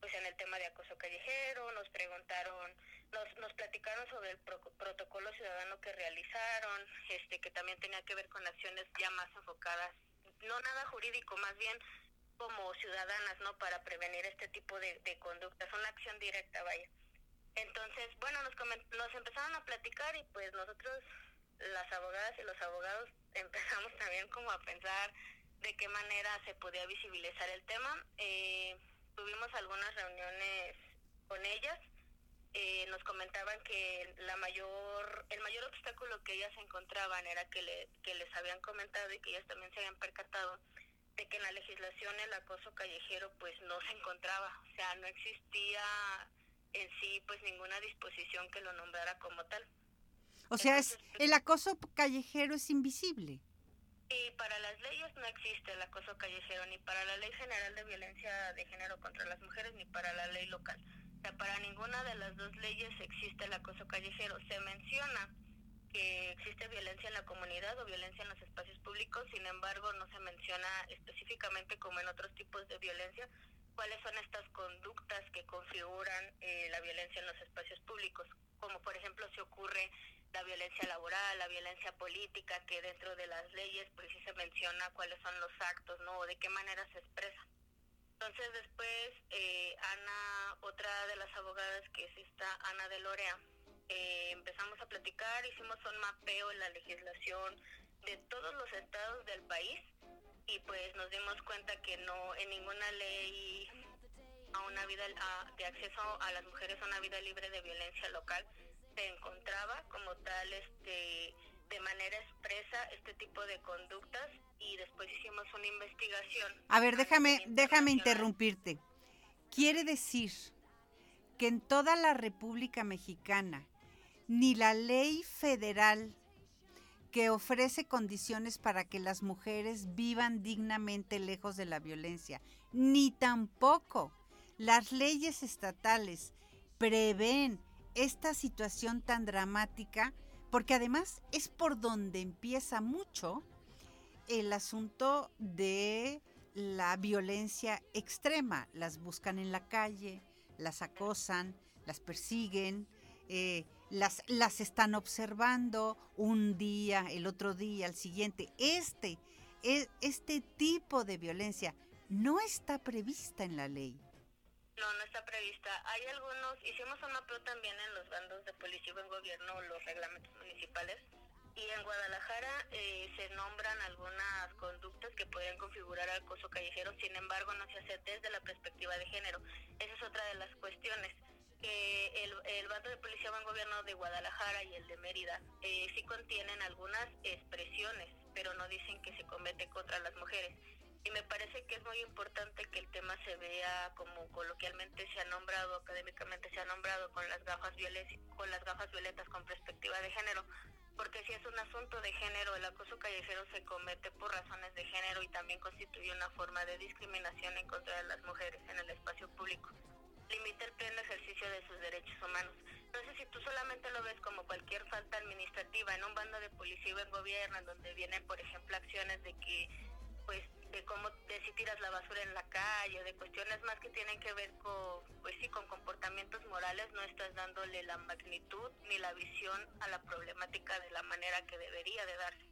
pues en el tema de acoso callejero, nos preguntaron, nos, nos platicaron sobre el protocolo ciudadano que realizaron, este que también tenía que ver con acciones ya más enfocadas, no nada jurídico, más bien como ciudadanas, ¿no? Para prevenir este tipo de, de conductas, una acción directa, vaya. Entonces, bueno, nos, nos empezaron a platicar y pues nosotros, las abogadas y los abogados, empezamos también como a pensar de qué manera se podía visibilizar el tema. Eh, tuvimos algunas reuniones con ellas. Comentaban que la mayor, el mayor obstáculo que ellas encontraban era que, le, que les habían comentado y que ellas también se habían percatado de que en la legislación el acoso callejero pues no se encontraba, o sea, no existía en sí pues ninguna disposición que lo nombrara como tal. O sea, es, el acoso callejero es invisible. Y para las leyes no existe el acoso callejero, ni para la Ley General de Violencia de Género contra las Mujeres, ni para la ley local. Sea, para ninguna de las dos leyes existe el acoso callejero. Se menciona que existe violencia en la comunidad o violencia en los espacios públicos, sin embargo no se menciona específicamente como en otros tipos de violencia cuáles son estas conductas que configuran eh, la violencia en los espacios públicos, como por ejemplo se ocurre la violencia laboral, la violencia política, que dentro de las leyes pues sí se menciona cuáles son los actos, ¿no? O de qué manera se expresa. Entonces después eh, Ana, otra de las abogadas que es esta Ana de Lorea, eh, empezamos a platicar, hicimos un mapeo en la legislación de todos los estados del país y pues nos dimos cuenta que no en ninguna ley a una vida de acceso a las mujeres a una vida libre de violencia local se encontraba como tal este de manera expresa este tipo de conductas y después hicimos una investigación. A ver, déjame déjame interrumpirte. Quiere decir que en toda la República Mexicana ni la ley federal que ofrece condiciones para que las mujeres vivan dignamente lejos de la violencia, ni tampoco las leyes estatales prevén esta situación tan dramática, porque además es por donde empieza mucho el asunto de la violencia extrema. Las buscan en la calle, las acosan, las persiguen, eh, las, las están observando un día, el otro día, el siguiente. Este, e, este tipo de violencia no está prevista en la ley. No, no está prevista. Hay algunos, hicimos un mapeo también en los bandos de policía y en gobierno, los reglamentos municipales, y en Guadalajara eh, se nombran algunas conductas que pueden configurar acoso callejero, sin embargo no se hace desde la perspectiva de género. Esa es otra de las cuestiones que el, el bando de policía buen gobierno de Guadalajara y el de Mérida eh, sí contienen algunas expresiones, pero no dicen que se comete contra las mujeres. Y me parece que es muy importante que el tema se vea como coloquialmente se ha nombrado, académicamente se ha nombrado, con las gafas violetas, con las gafas violetas con perspectiva de género, porque si es un asunto de género, el acoso callejero se comete por razones de género y también constituye una forma de discriminación en contra de las mujeres en el espacio público limita el pleno ejercicio de sus derechos humanos. Entonces, si tú solamente lo ves como cualquier falta administrativa en un bando de policía o en gobierno, en donde vienen, por ejemplo, acciones de que, pues, de cómo, de si tiras la basura en la calle, de cuestiones más que tienen que ver con, pues sí, con comportamientos morales, no estás dándole la magnitud ni la visión a la problemática de la manera que debería de darse.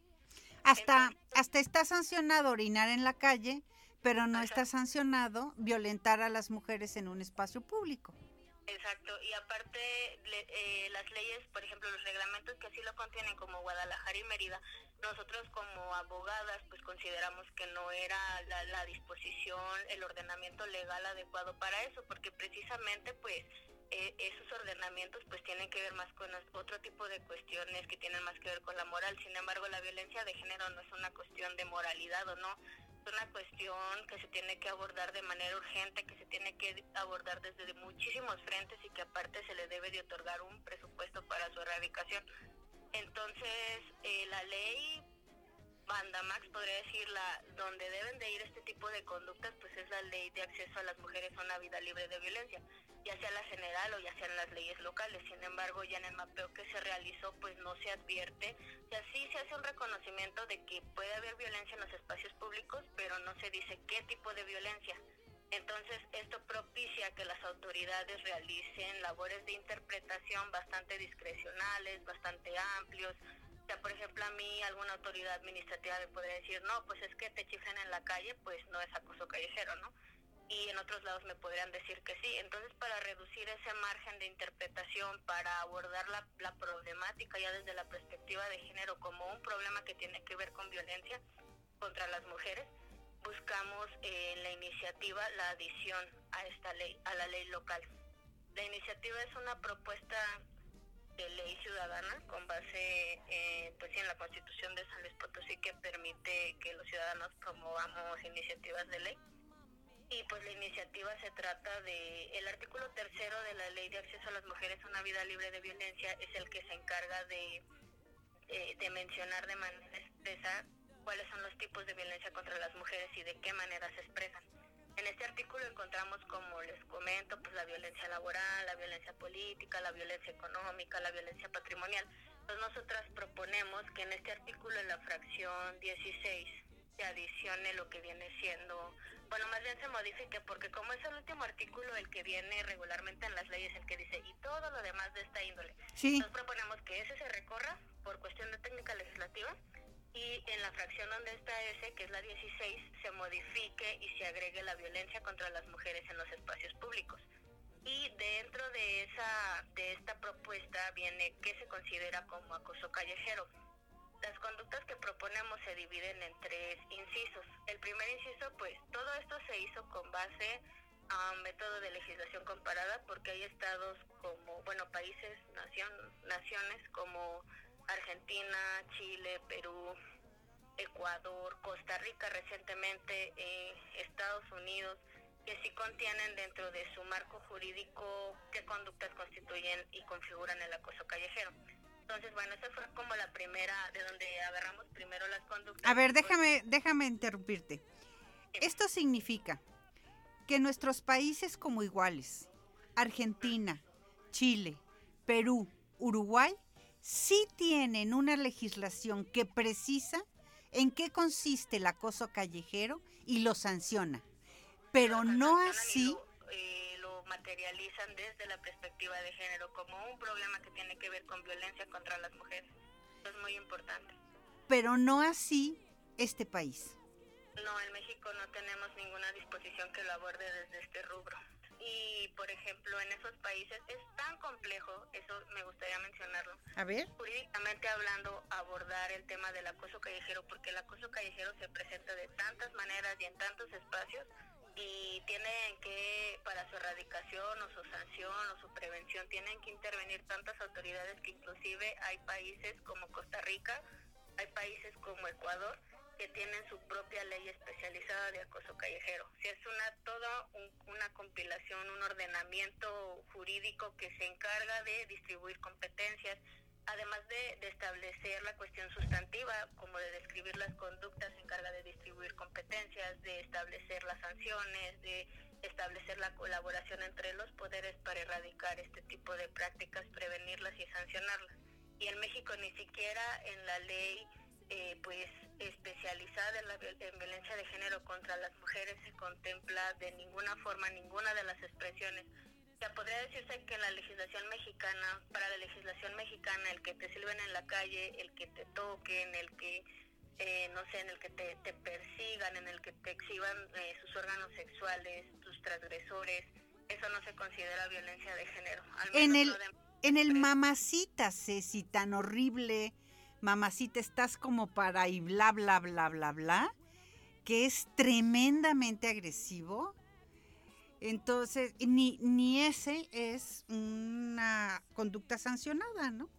Hasta, hasta está sancionado orinar en la calle pero no está sancionado violentar a las mujeres en un espacio público. Exacto, y aparte eh, las leyes, por ejemplo, los reglamentos que así lo contienen como Guadalajara y Mérida, nosotros como abogadas pues consideramos que no era la, la disposición, el ordenamiento legal adecuado para eso, porque precisamente pues eh, esos ordenamientos pues tienen que ver más con otro tipo de cuestiones que tienen más que ver con la moral. Sin embargo, la violencia de género no es una cuestión de moralidad o no, una cuestión que se tiene que abordar de manera urgente, que se tiene que abordar desde muchísimos frentes y que aparte se le debe de otorgar un presupuesto para su erradicación. Entonces, eh, la ley Bandamax, podría decir, la, donde deben de ir este tipo de conductas, pues es la ley de acceso a las mujeres a una vida libre de violencia, ya sea la general o ya sean las leyes locales. Sin embargo, ya en el mapeo que se realizó, pues no se advierte, o sea, sí se hace un reconocimiento de que puede haber violencia en los espacios públicos, pero no se dice qué tipo de violencia. Entonces, esto propicia que las autoridades realicen labores de interpretación bastante discrecionales, bastante amplios, o sea, por ejemplo, a mí alguna autoridad administrativa me podría decir, no, pues es que te chifren en la calle, pues no es acoso callejero, ¿no? Y en otros lados me podrían decir que sí. Entonces, para reducir ese margen de interpretación, para abordar la problemática ya desde la perspectiva de género como un problema que tiene que ver con violencia contra las mujeres, buscamos en la iniciativa la adición a esta ley, a la ley local. La iniciativa es una propuesta de ley ciudadana con base eh, pues en la constitución de San Luis Potosí que permite que los ciudadanos promovamos iniciativas de ley y pues la iniciativa se trata de el artículo tercero de la ley de acceso a las mujeres a una vida libre de violencia es el que se encarga de, eh, de mencionar de manera expresa cuáles son los tipos de violencia contra las mujeres y de qué manera se expresan. En este artículo encontramos, como les comento, pues la violencia laboral, la violencia política, la violencia económica, la violencia patrimonial. Entonces nosotras proponemos que en este artículo, en la fracción 16, se adicione lo que viene siendo, bueno, más bien se modifique, porque como es el último artículo el que viene regularmente en las leyes, el que dice, y todo lo demás de esta índole. Sí. Nos proponemos que ese se recorra por cuestión de técnica legislativa y en la fracción donde está ese, que es la 16, se modifique y se agregue la violencia contra las mujeres en los espacios públicos. Y dentro de esa de esta propuesta viene qué se considera como acoso callejero. Las conductas que proponemos se dividen en tres incisos. El primer inciso, pues todo esto se hizo con base a un método de legislación comparada porque hay estados como, bueno, países, nación, naciones como Argentina, Chile, Perú, Ecuador, Costa Rica recientemente, eh, Estados Unidos, que sí contienen dentro de su marco jurídico qué conductas constituyen y configuran el acoso callejero. Entonces, bueno, esa fue como la primera, de donde agarramos primero las conductas. A ver, déjame, déjame interrumpirte. Esto significa que nuestros países como iguales, Argentina, Chile, Perú, Uruguay, sí tienen una legislación que precisa en qué consiste el acoso callejero y lo sanciona, pero no así materializan desde la perspectiva de género como un problema que tiene que ver con violencia contra las mujeres. Eso es muy importante. Pero no así este país. No, en México no tenemos ninguna disposición que lo aborde desde este rubro. Y, por ejemplo, en esos países es tan complejo, eso me gustaría mencionarlo. A ver. Jurídicamente hablando, abordar el tema del acoso callejero, porque el acoso callejero se presenta de tantas maneras y en tantos espacios y tienen que, para su erradicación o su sanción o su prevención, tienen que intervenir tantas autoridades que inclusive hay países como Costa Rica, hay países como Ecuador que tienen su propia ley especializada de acoso callejero. Si es una toda una compilación, un ordenamiento jurídico que se encarga de distribuir competencias, además de, establecer la cuestión sustantiva, como de describir las conductas, se encarga de distribuir competencias, de establecer las sanciones, de establecer la colaboración entre los poderes para erradicar este tipo de prácticas, prevenirlas y sancionarlas. Y en México ni siquiera en la ley eh, en violencia de género contra las mujeres se contempla de ninguna forma ninguna de las expresiones. Podría decirse que en la legislación mexicana, para la legislación mexicana, el que te sirven en la calle, el que te toquen, el que, eh, no sé, en el que te, persigan, en el que te exhiban eh, sus órganos sexuales, tus transgresores, eso no se considera violencia de género. en el, en el mamacita, Ceci, tan horrible, mamacita, estás como para y bla, bla, bla, bla, bla, que es tremendamente agresivo entonces, ni, ni ese es una conducta sancionada, ¿no?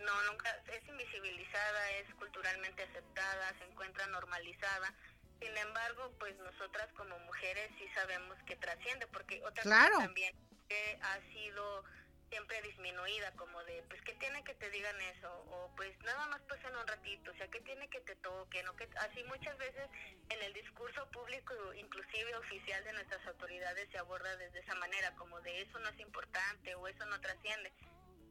No, nunca, es invisibilizada, es culturalmente aceptada, se encuentra normalizada. Sin embargo, pues nosotras como mujeres sí sabemos que trasciende, porque otra claro. cosa también que ha sido siempre disminuida, como de, pues, ¿qué tiene que te digan eso? O, pues, nada más pasen un ratito, o sea, ¿qué tiene que te toquen? O que, así muchas veces en el discurso público, inclusive oficial de nuestras autoridades, se aborda desde esa manera, como de eso no es importante o eso no trasciende.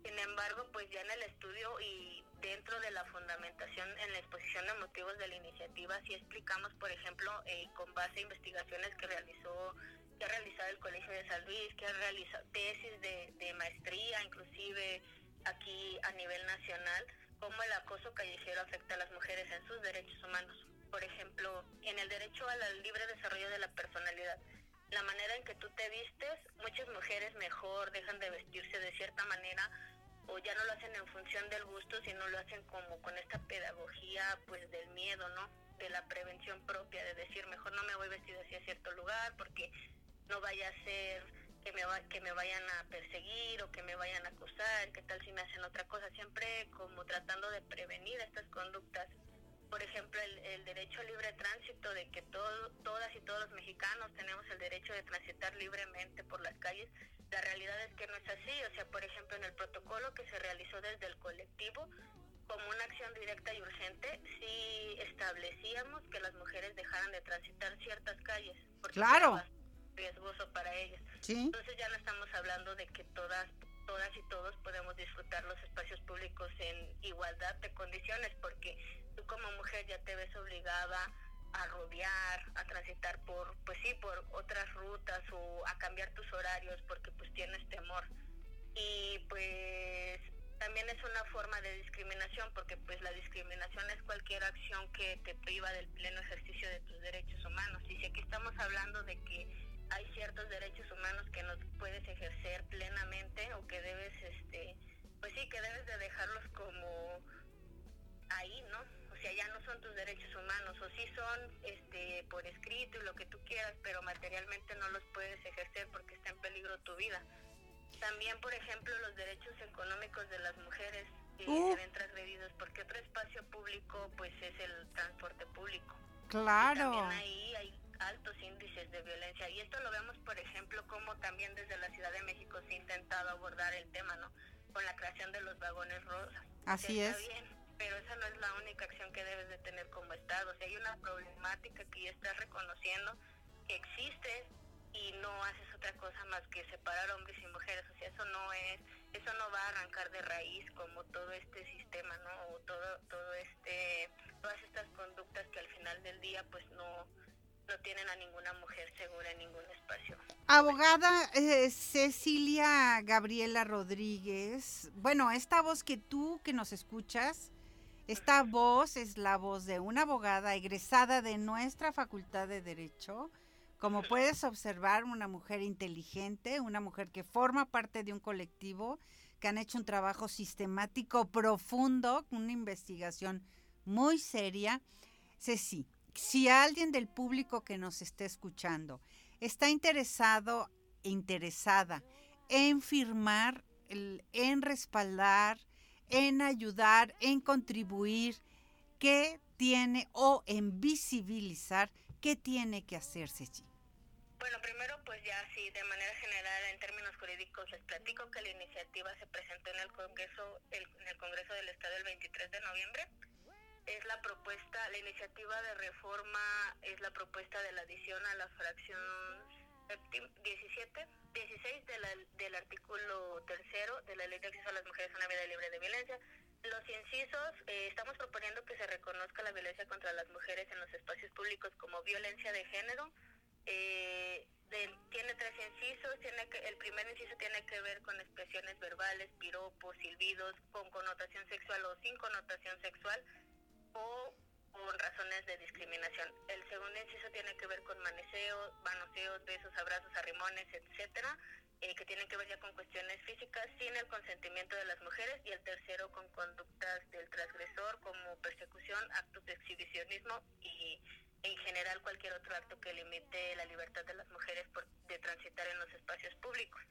Sin embargo, pues ya en el estudio y dentro de la fundamentación en la exposición de motivos de la iniciativa, sí explicamos, por ejemplo, eh, con base a investigaciones que realizó realizado el Colegio de San Luis, que ha realizado tesis de, maestría, inclusive aquí a nivel nacional, cómo el acoso callejero afecta a las mujeres en sus derechos humanos. Por ejemplo, en el derecho al libre desarrollo de la personalidad, la manera en que tú te vistes, muchas mujeres mejor dejan de vestirse de cierta manera o ya no lo hacen en función del gusto, sino lo hacen como con esta pedagogía pues del miedo, ¿no? De la prevención propia, de decir, mejor no me voy vestido hacia cierto lugar porque no vaya a ser que me, que me vayan a perseguir o que me vayan a acusar, qué tal si me hacen otra cosa, siempre como tratando de prevenir estas conductas. por ejemplo, el, derecho a libre tránsito, de que todo, todas y todos los mexicanos tenemos el derecho de transitar libremente por las calles, la realidad es que no es así. O sea, por ejemplo, en el protocolo que se realizó desde el colectivo, como una acción directa y urgente, sí establecíamos que las mujeres dejaran de transitar ciertas calles. Porque claro. Riesgoso para ellas. Entonces ya no estamos hablando de que todas todas y todos podemos disfrutar los espacios públicos en igualdad de condiciones, porque tú como mujer ya te ves obligada a rodear, a transitar por, pues sí, por otras rutas o a cambiar tus horarios porque pues tienes temor. Y pues también es una forma de discriminación porque pues la discriminación es cualquier acción que te priva del pleno ejercicio de tus derechos humanos. Y si aquí estamos hablando de que hay ciertos derechos humanos que no puedes ejercer plenamente o que debes, este, pues sí, que debes de dejarlos como ahí, ¿no? O sea, ya no son tus derechos humanos, o sí son este, por escrito y lo que tú quieras, pero materialmente no los puedes ejercer porque está en peligro tu vida. También, por ejemplo, los derechos económicos de las mujeres eh, se ven transgredidos porque otro espacio público, pues, es el transporte público. Claro. también ahí hay altos índices de violencia. Y esto lo vemos, por ejemplo, como también desde la Ciudad de México se ha intentado abordar el tema, ¿no? Con la creación de los vagones rosas. Así es. Bien, pero esa no es la única acción que debes de tener como Estado. O sea, hay una problemática que ya estás reconociendo que existe y no haces otra cosa más que separar hombres y mujeres. O sea, eso no es, eso no va a arrancar de raíz como todo este sistema, ¿no? O todo, todo este, todas estas conductas que al final del día, pues no, no tienen a ninguna mujer segura en ningún espacio. Abogada eh, Cecilia Gabriela Rodríguez, bueno, esta voz que tú que nos escuchas, esta voz es la voz de una abogada egresada de nuestra Facultad de Derecho. Como puedes observar, una mujer inteligente, una mujer que forma parte de un colectivo que han hecho un trabajo sistemático profundo, una investigación muy seria. Ceci, si alguien del público que nos esté escuchando está interesado interesada en firmar, en respaldar, en ayudar, en contribuir, ¿qué tiene o en visibilizar qué tiene que hacerse allí? Bueno, primero pues ya sí, de manera general en términos jurídicos les platico que la iniciativa se presentó en el Congreso en el Congreso del Estado el 23 de noviembre es la propuesta, la iniciativa de reforma es la propuesta de la adición a la fracción 17, 16 del artículo tercero de la Ley de Acceso a las Mujeres a una Vida Libre de Violencia. Los incisos, eh, estamos proponiendo que se reconozca la violencia contra las mujeres en los espacios públicos como violencia de género. Eh, tiene tres incisos. Tiene que, el primer inciso tiene que ver con expresiones verbales, piropos, silbidos, con connotación sexual o sin connotación sexual o por razones de discriminación. El segundo inciso tiene que ver con maneseos, manoseos, besos, abrazos, arrimones, etcétera, eh, que tienen que ver ya con cuestiones físicas sin el consentimiento de las mujeres. Y el tercero con conductas del transgresor como persecución, actos de exhibicionismo y en general cualquier otro acto que limite la libertad de las mujeres por, de transitar en los espacios públicos.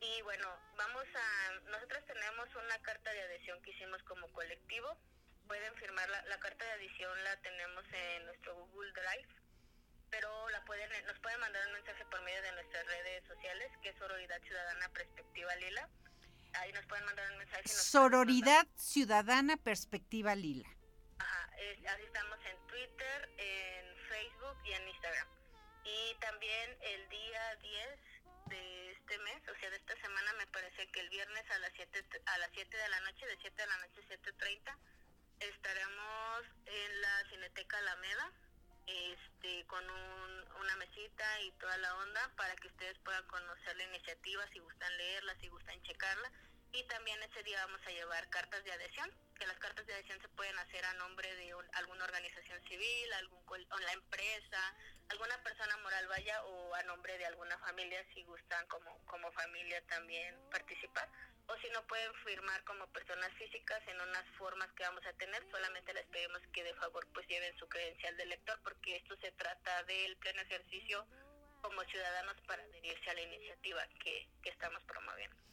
Y bueno, vamos a, nosotros tenemos una carta de adhesión que hicimos como colectivo pueden firmar la, carta de adición, la tenemos en nuestro Google Drive, pero la pueden, nos pueden mandar un mensaje por medio de nuestras redes sociales, que es Sororidad Ciudadana Perspectiva Lila. Ahí nos pueden mandar un mensaje. Sororidad Ciudadana Perspectiva Lila. Ajá, así estamos en Twitter, en Facebook y en Instagram. Y también el día 10 de este mes, o sea, de esta semana, me parece que el viernes a las 7, a las 7 de la noche, de 7 de la noche a 7.30, estaremos en la Cineteca Alameda este, con una mesita y toda la onda para que ustedes puedan conocer la iniciativa, si gustan leerla, si gustan checarla. Y también ese día vamos a llevar cartas de adhesión, que las cartas de adhesión se pueden hacer a nombre de alguna organización civil, algún la empresa, alguna persona moral vaya o a nombre de alguna familia si gustan como, como familia también participar o si no pueden firmar como personas físicas en unas formas que vamos a tener, solamente les pedimos que de favor pues lleven su credencial de lector porque esto se trata del pleno ejercicio como ciudadanos para adherirse a la iniciativa que, que estamos promoviendo.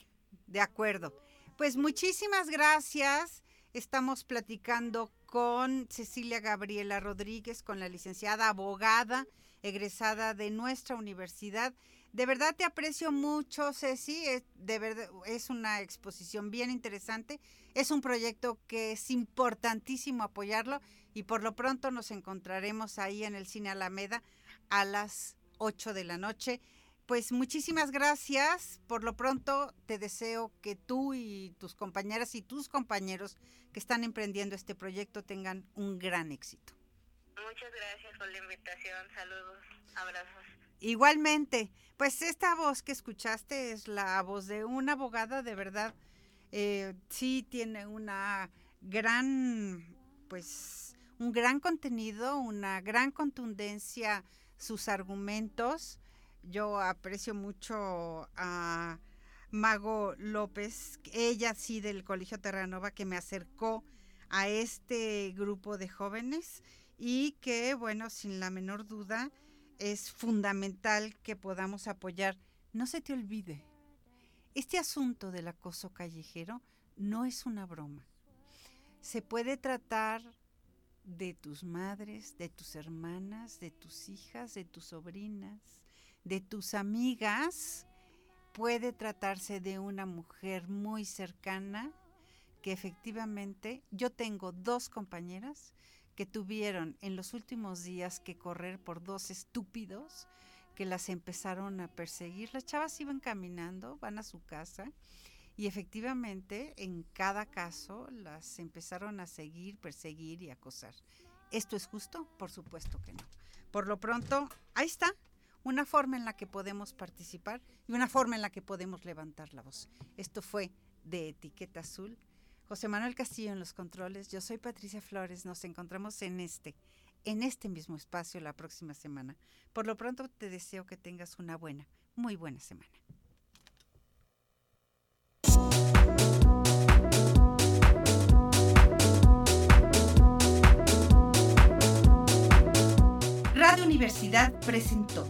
De acuerdo. Pues muchísimas gracias. Estamos platicando con Cecilia Gabriela Rodríguez, con la licenciada abogada egresada de nuestra universidad. De verdad te aprecio mucho, Ceci. Es, de verdad, es una exposición bien interesante. Es un proyecto que es importantísimo apoyarlo y por lo pronto nos encontraremos ahí en el Cine Alameda a las 8 de la noche. Pues muchísimas gracias. Por lo pronto te deseo que tú y tus compañeras y tus compañeros que están emprendiendo este proyecto tengan un gran éxito. Muchas gracias por la invitación. Saludos, abrazos. Igualmente, pues esta voz que escuchaste es la voz de una abogada de verdad. Eh, sí tiene una gran, pues, un gran contenido, una gran contundencia, sus argumentos yo aprecio mucho a Mago López, ella sí del Colegio Terranova, que me acercó a este grupo de jóvenes y que, bueno, sin la menor duda, es fundamental que podamos apoyar. No se te olvide, este asunto del acoso callejero no es una broma. Se puede tratar de tus madres, de tus hermanas, de tus hijas, de tus sobrinas, de tus amigas, puede tratarse de una mujer muy cercana que efectivamente yo tengo dos compañeras que tuvieron en los últimos días que correr por dos estúpidos que las empezaron a perseguir. Las chavas iban caminando, van a su casa y efectivamente en cada caso las empezaron a seguir, perseguir y acosar. ¿Esto es justo? Por supuesto que no. Por lo pronto, ahí está, una forma en la que podemos participar y una forma en la que podemos levantar la voz. Esto fue de Etiqueta Azul. José Manuel Castillo en los controles. Yo soy Patricia Flores. Nos encontramos en este, en este mismo espacio la próxima semana. Por lo pronto te deseo que tengas una buena, muy buena semana. Radio Universidad presentó